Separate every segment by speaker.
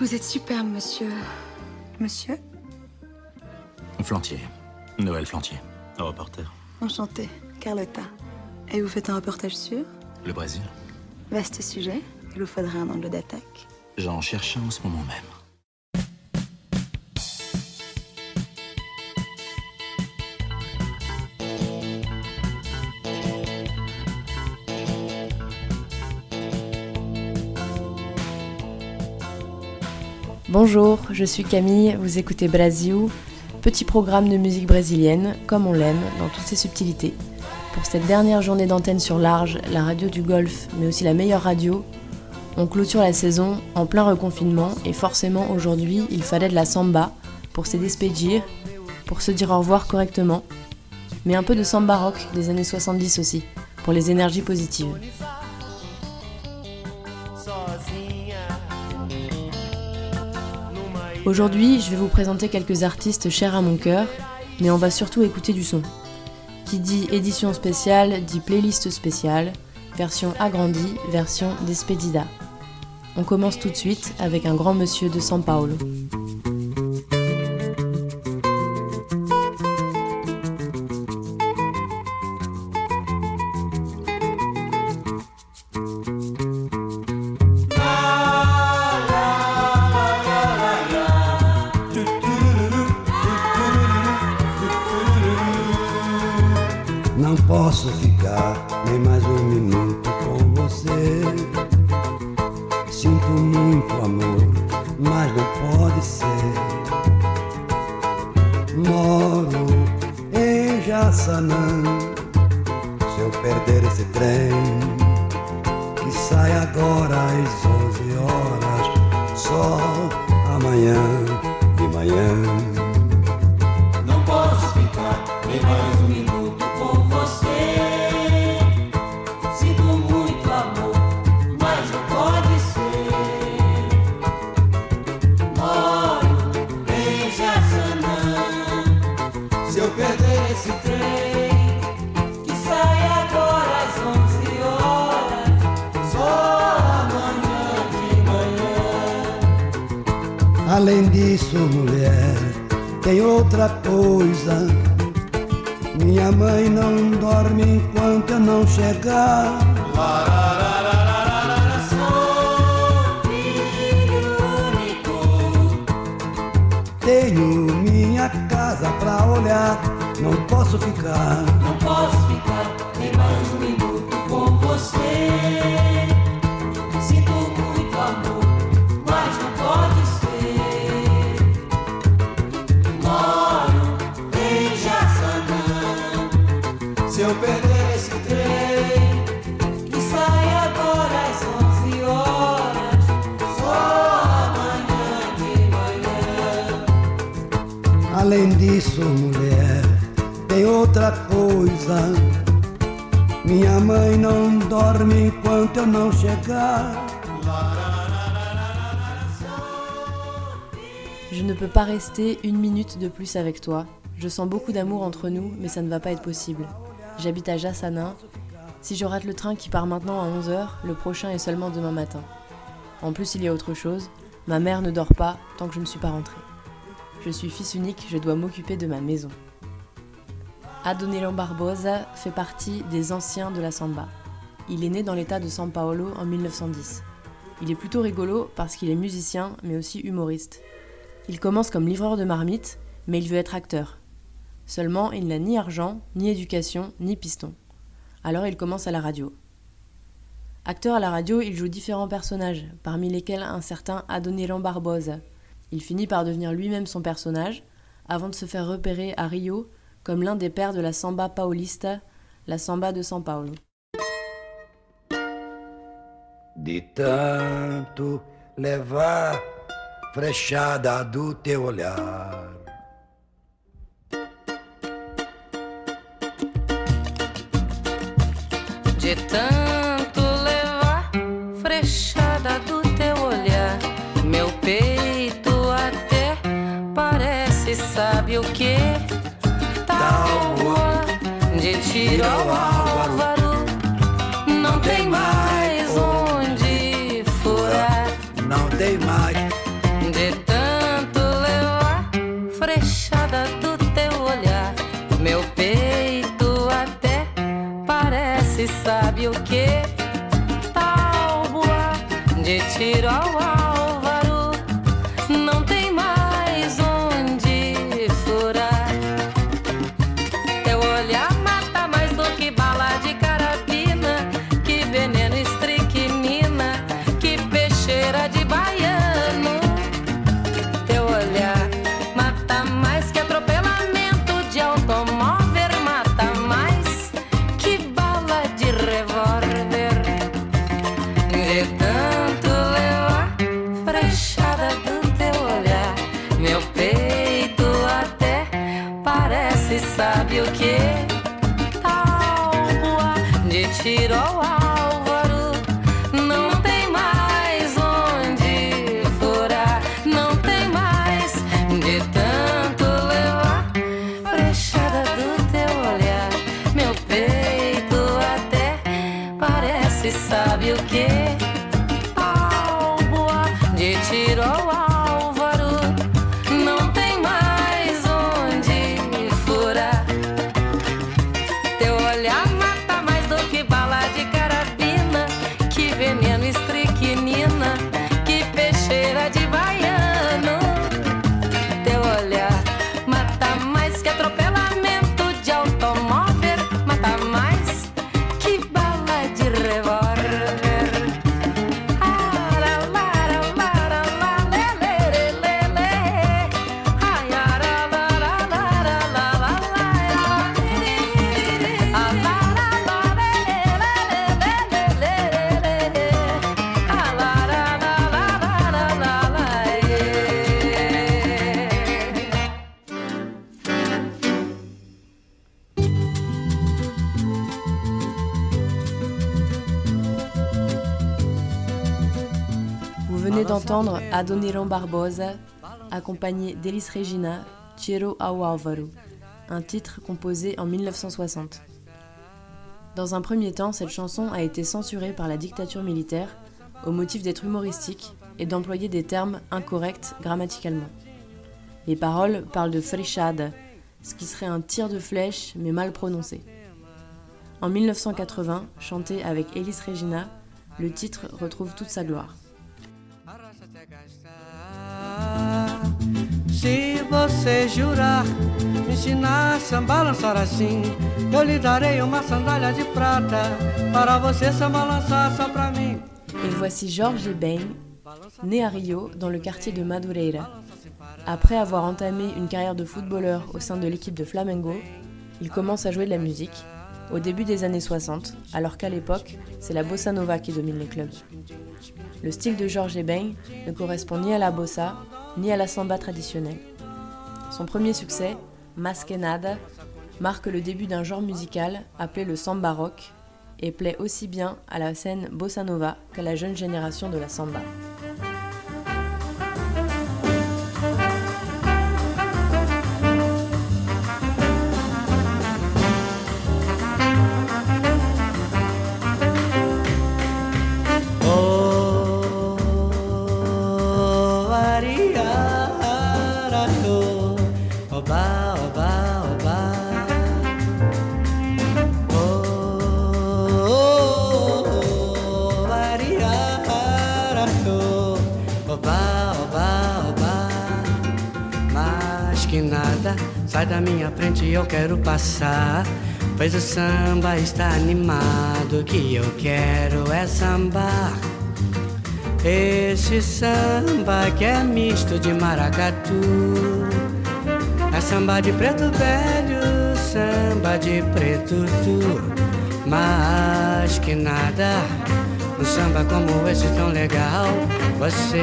Speaker 1: Vous êtes superbe, monsieur. Monsieur
Speaker 2: Flantier. Noël Flantier. Reporter.
Speaker 1: Enchanté. Carlotta. Et vous faites un reportage sur
Speaker 2: Le Brésil.
Speaker 1: Vaste sujet. Il vous faudrait un angle d'attaque.
Speaker 2: J'en cherche un en ce moment même.
Speaker 3: Bonjour, je suis Camille, vous écoutez Brasil, petit programme de musique brésilienne, comme on l'aime, dans toutes ses subtilités. Pour cette dernière journée d'antenne sur Large, la radio du Golfe, mais aussi la meilleure radio, on clôture la saison en plein reconfinement et forcément aujourd'hui il fallait de la samba pour se despedir, pour se dire au revoir correctement, mais un peu de samba rock des années 70 aussi, pour les énergies positives. Aujourd'hui, je vais vous présenter quelques artistes chers à mon cœur, mais on va surtout écouter du son. Qui dit édition spéciale dit playlist spéciale, version agrandie, version despedida. On commence tout de suite avec un grand monsieur de São Paulo.
Speaker 4: sana não
Speaker 5: posso ficar. Não
Speaker 4: posso ficar
Speaker 5: nem mais um minuto com você. Sinto muito amor, mas não pode ser. Moro em Jaçanã. Se eu perder esse trem, que sai agora às 11 horas, só amanhã de manhã.
Speaker 4: Além disso, mulher,
Speaker 3: Je ne peux pas rester une minute de plus avec toi. Je sens beaucoup d'amour entre nous, mais ça ne va pas être possible. J'habite à Jassanin. Si je rate le train qui part maintenant à 11h, le prochain est seulement demain matin. En plus, il y a autre chose. Ma mère ne dort pas tant que je ne suis pas rentrée. Je suis fils unique, je dois m'occuper de ma maison. Adonelon Barbosa fait partie des anciens de la samba. Il est né dans l'état de São Paulo en 1910. Il est plutôt rigolo parce qu'il est musicien mais aussi humoriste. Il commence comme livreur de marmite, mais il veut être acteur. Seulement, il n'a ni argent, ni éducation, ni piston. Alors il commence à la radio. Acteur à la radio, il joue différents personnages, parmi lesquels un certain Adoniran Barbosa. Il finit par devenir lui-même son personnage, avant de se faire repérer à Rio comme l'un des pères de la samba paulista, la samba de São Paulo.
Speaker 4: De tanto levar frechada do teu olhar.
Speaker 6: De tanto go on.
Speaker 3: Tiroa. Venez d'entendre Adoniran Barbosa, accompagné d'Elis Regina, Tiro ao un titre composé en 1960. Dans un premier temps, cette chanson a été censurée par la dictature militaire au motif d'être humoristique et d'employer des termes incorrects grammaticalement. Les paroles parlent de frechada, ce qui serait un tir de flèche mais mal prononcé. En 1980, chanté avec Elis Regina, le titre retrouve toute sa gloire.
Speaker 7: Se você jurar me ensinar a samba lançar assim, eu lhe darei uma de prata para você samba lançar só mim.
Speaker 3: Et voici Jorge Ben, né à Rio, dans le quartier de Madureira. Après avoir entamé une carrière de footballeur au sein de l'équipe de Flamengo, il commence à jouer de la musique au début des années 60, alors qu'à l'époque, c'est la bossa nova qui domine les clubs. Le style de Jorge Ben ne correspond ni à la bossa ni à la samba traditionnelle. Son premier succès, Mas que Nada, marque le début d'un genre musical appelé le samba rock et plaît aussi bien à la scène bossa nova qu'à la jeune génération de la samba.
Speaker 7: Sai da minha frente, eu quero passar. Pois o samba está animado, o que eu quero é sambar. Esse samba que é misto de maracatu É samba de preto velho, samba de preto tu Mas que nada, um samba como esse tão legal Você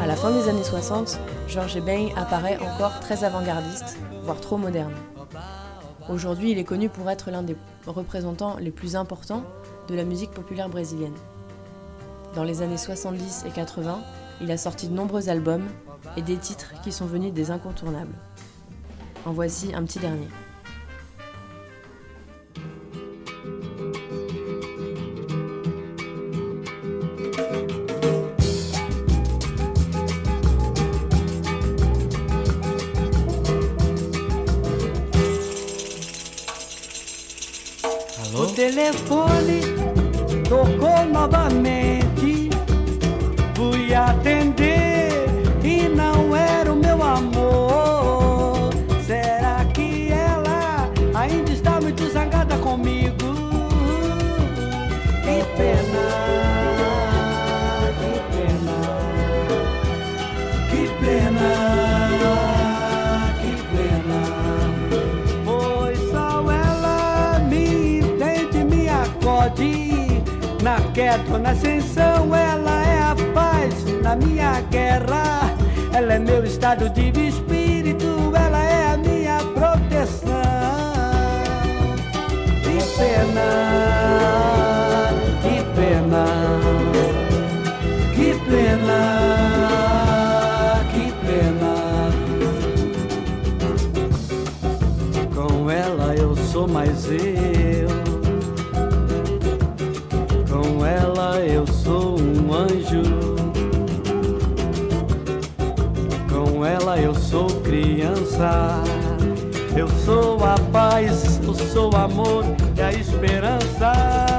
Speaker 3: À la fin des années 60, Georges Ben apparaît encore très avant-gardiste, voire trop moderne. Aujourd'hui, il est connu pour être l'un des représentants les plus importants de la musique populaire brésilienne. Dans les années 70 et 80, il a sorti de nombreux albums et des titres qui sont venus des incontournables. En voici un petit dernier.
Speaker 8: for acode. Na queda na ascensão, ela é a paz na minha guerra. Ela é meu estado de espírito, ela é a minha proteção. Que pena, que pena, que pena, que pena. Com ela eu sou mais eu. Anjo. Com ela eu sou criança. Eu sou a paz, eu sou o amor e a esperança.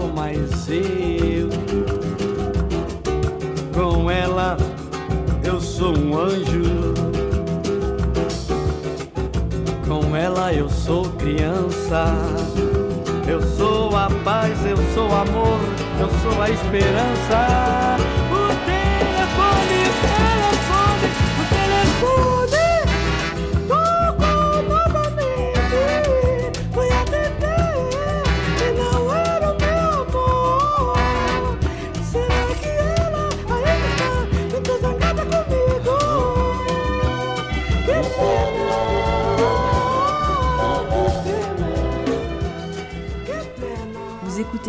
Speaker 8: Sou mais eu. Com ela eu sou um anjo. Com ela eu sou criança. Eu sou a paz, eu sou amor, eu sou a esperança.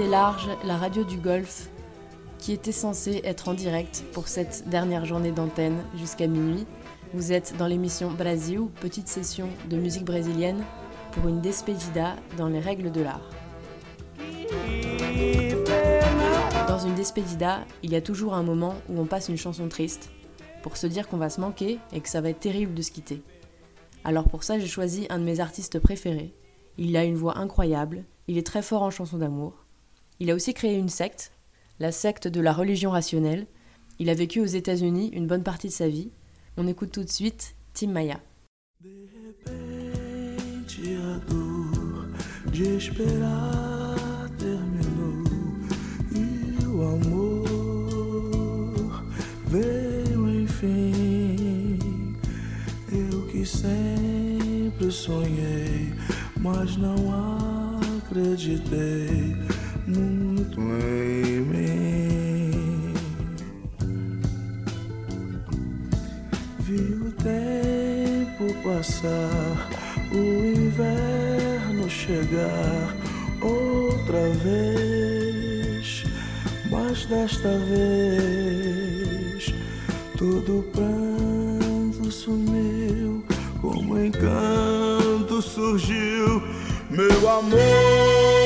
Speaker 3: Large, la radio du Golfe, qui était censée être en direct pour cette dernière journée d'antenne jusqu'à minuit. Vous êtes dans l'émission Brasil, petite session de musique brésilienne pour une despedida dans les règles de l'art. Dans une despedida, il y a toujours un moment où on passe une chanson triste pour se dire qu'on va se manquer et que ça va être terrible de se quitter. Alors pour ça, j'ai choisi un de mes artistes préférés. Il a une voix incroyable, il est très fort en chansons d'amour. Il a aussi créé une secte, la secte de la religion rationnelle. Il a vécu aux États-Unis une bonne partie de sa vie. On écoute tout de suite Tim Maya.
Speaker 9: sempre Vi o tempo passar, o inverno chegar outra vez, mas desta vez todo pranto sumiu, como encanto surgiu, meu amor.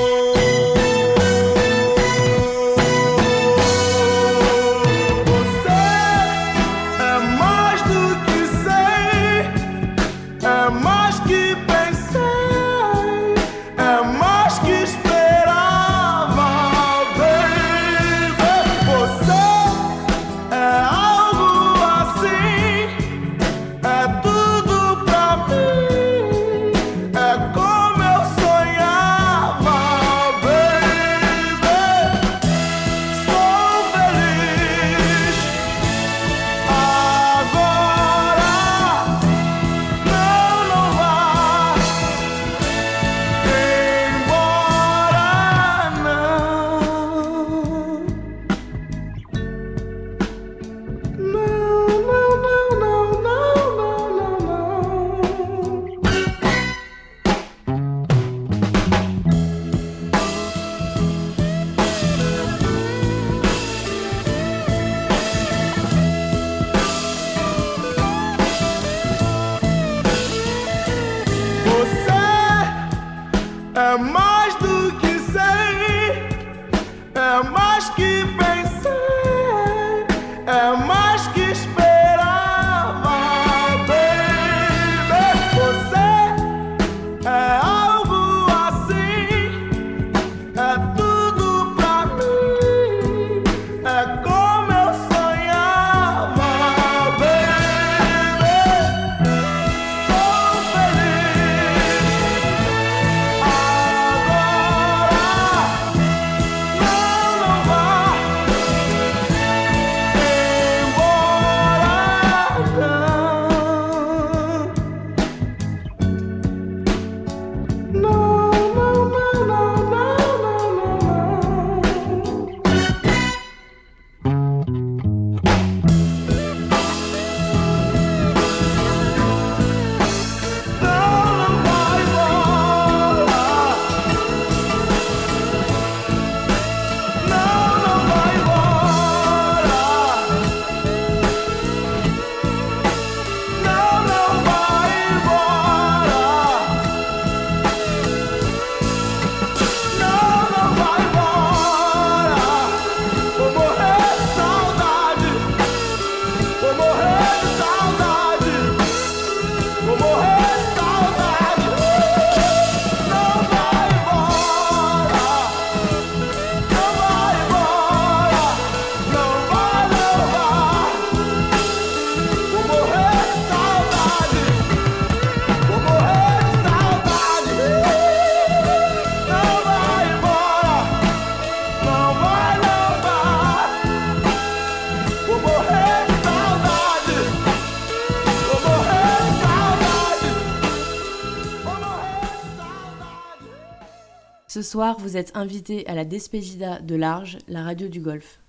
Speaker 3: Ce soir, vous êtes invité à la Despedida de Large, la radio du Golfe.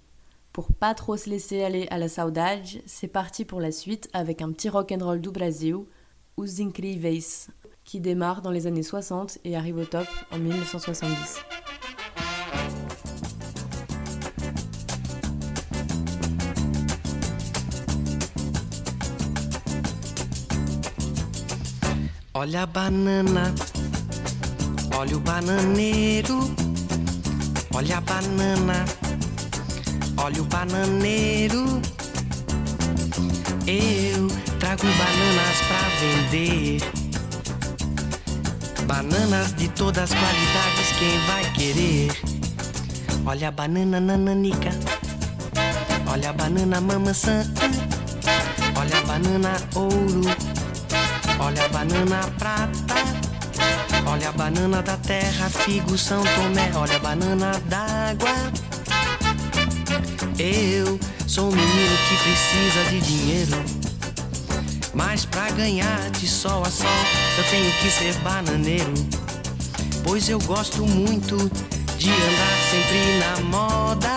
Speaker 3: Pour pas trop se laisser aller à la saudade, c'est parti pour la suite avec un petit rock'n'roll du Brasil, Os Incríveis, qui démarre dans les années 60 et arrive au top en 1970.
Speaker 7: Olha a banana, olha o bananeiro. Olha a banana, olha o bananeiro. Eu trago bananas pra vender. Bananas de todas as qualidades, quem vai querer? Olha a banana nananica, olha a banana mamaçã, olha a banana ouro. Olha a banana prata, olha a banana da terra, figo São Tomé, olha a banana d'água. Eu sou um menino que precisa de dinheiro, mas pra ganhar de sol a sol eu tenho que ser bananeiro, pois eu gosto muito de andar sempre na moda.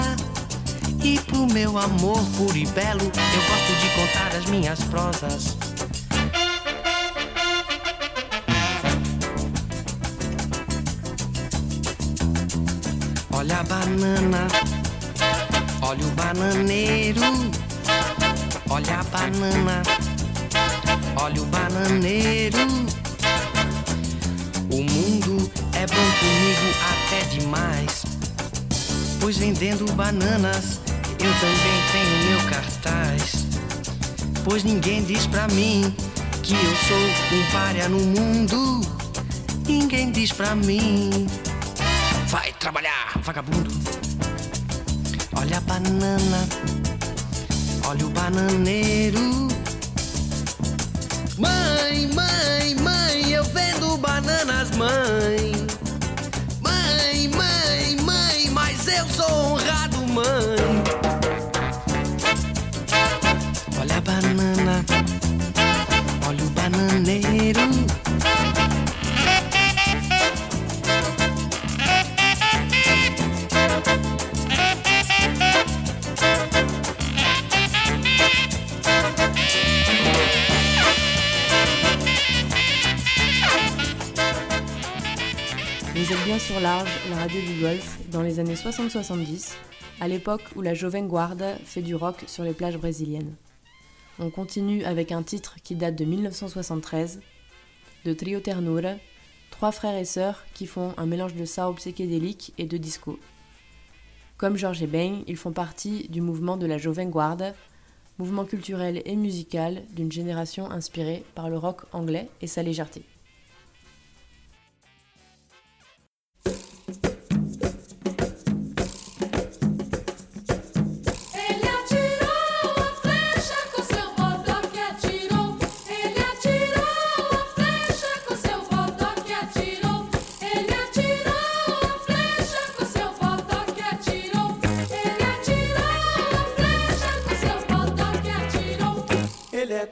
Speaker 7: E pro meu amor puro e belo, eu gosto de contar as minhas prosas. Banana, olha o bananeiro. Olha a banana, olha o bananeiro. O mundo é bom comigo até demais. Pois vendendo bananas, eu também tenho meu cartaz. Pois ninguém diz pra mim que eu sou um párea no mundo. Ninguém diz pra mim. Trabalhar, vagabundo. Olha a banana, olha o bananeiro. Mãe, mãe, mãe, eu vendo bananas, mãe. Mãe, mãe, mãe, mas eu sou honrado, mãe. Olha a banana,
Speaker 3: revient sur Large, la radio du golf, dans les années 60-70, à l'époque où la Joven Guarda fait du rock sur les plages brésiliennes. On continue avec un titre qui date de 1973, de Trio Ternura, trois frères et sœurs qui font un mélange de sao psychédélique et de disco. Comme Georges et Bang, ils font partie du mouvement de la Joven Guarda, mouvement culturel et musical d'une génération inspirée par le rock anglais et sa légèreté.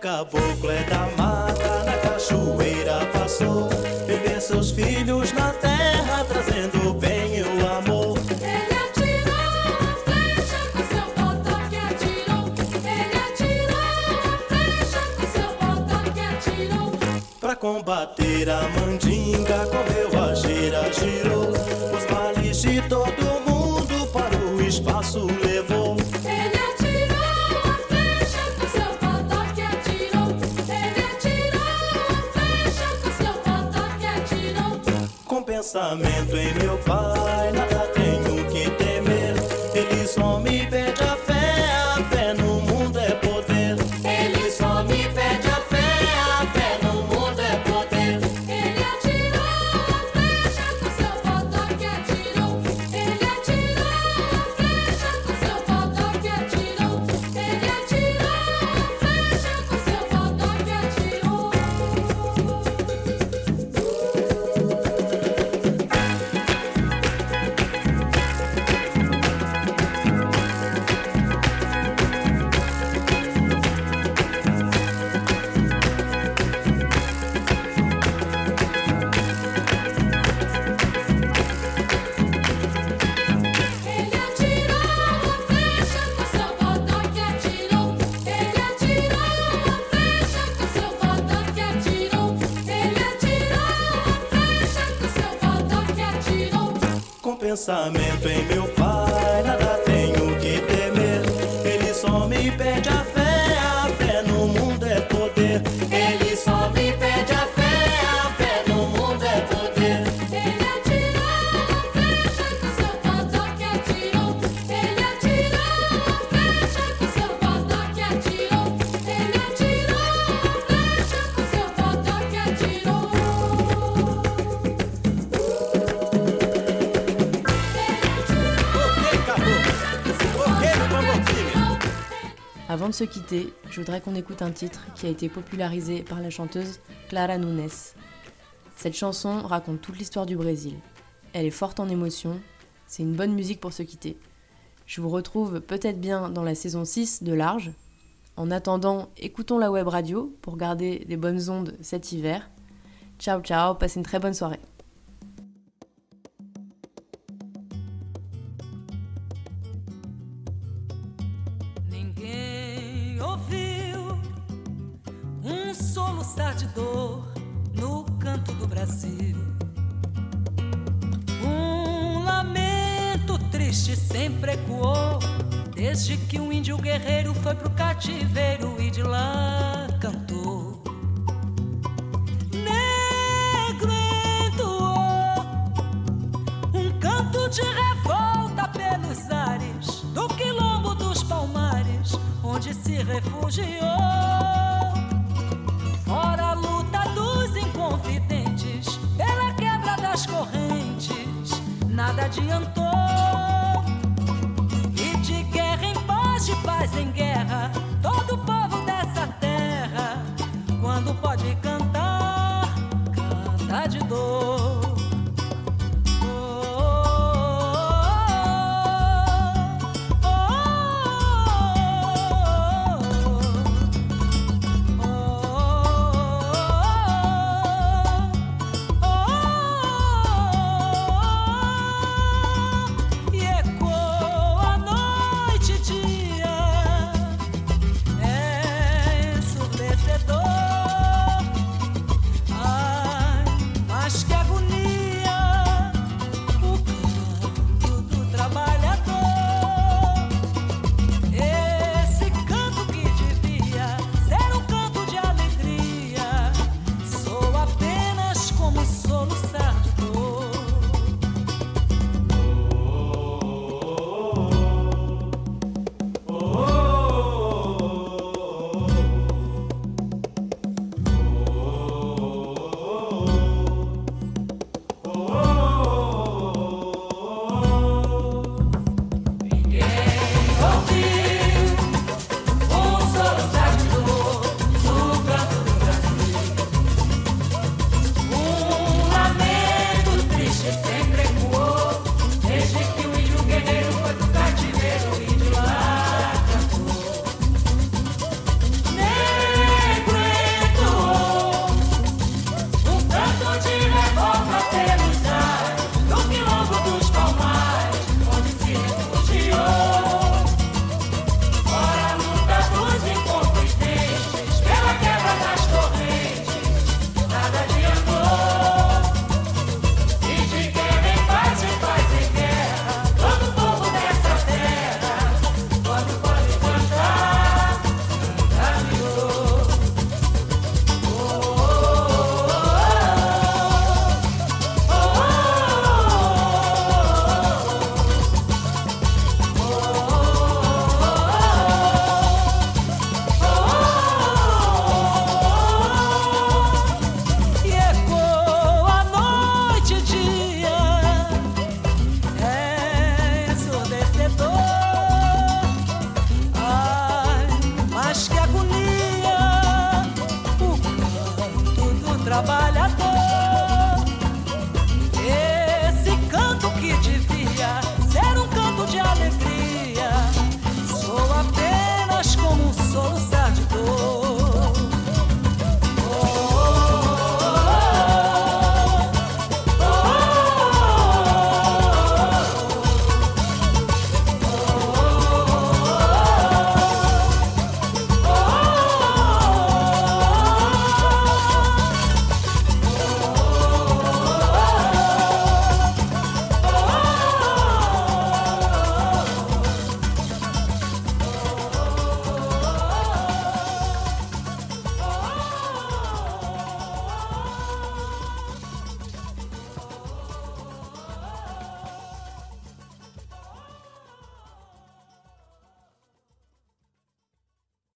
Speaker 10: caboclo é da mata, na cachoeira passou. Viver seus filhos na terra, trazendo o bem e o amor.
Speaker 6: Ele atirou a flecha com seu botoque atirou. Ele atirou a flecha com seu botoque atirou.
Speaker 10: Pra combater a mandinga, correu a gira, girou. pensamento. pensamento em meu pai, nada
Speaker 3: De se quitter, je voudrais qu'on écoute un titre qui a été popularisé par la chanteuse Clara Nunes. Cette chanson raconte toute l'histoire du Brésil. Elle est forte en émotion, c'est une bonne musique pour se quitter. Je vous retrouve peut-être bien dans la saison 6 de Large. En attendant, écoutons la web radio pour garder des bonnes ondes cet hiver. Ciao ciao, passez une très bonne soirée.
Speaker 11: guerreiro foi pro cativeiro. dicen que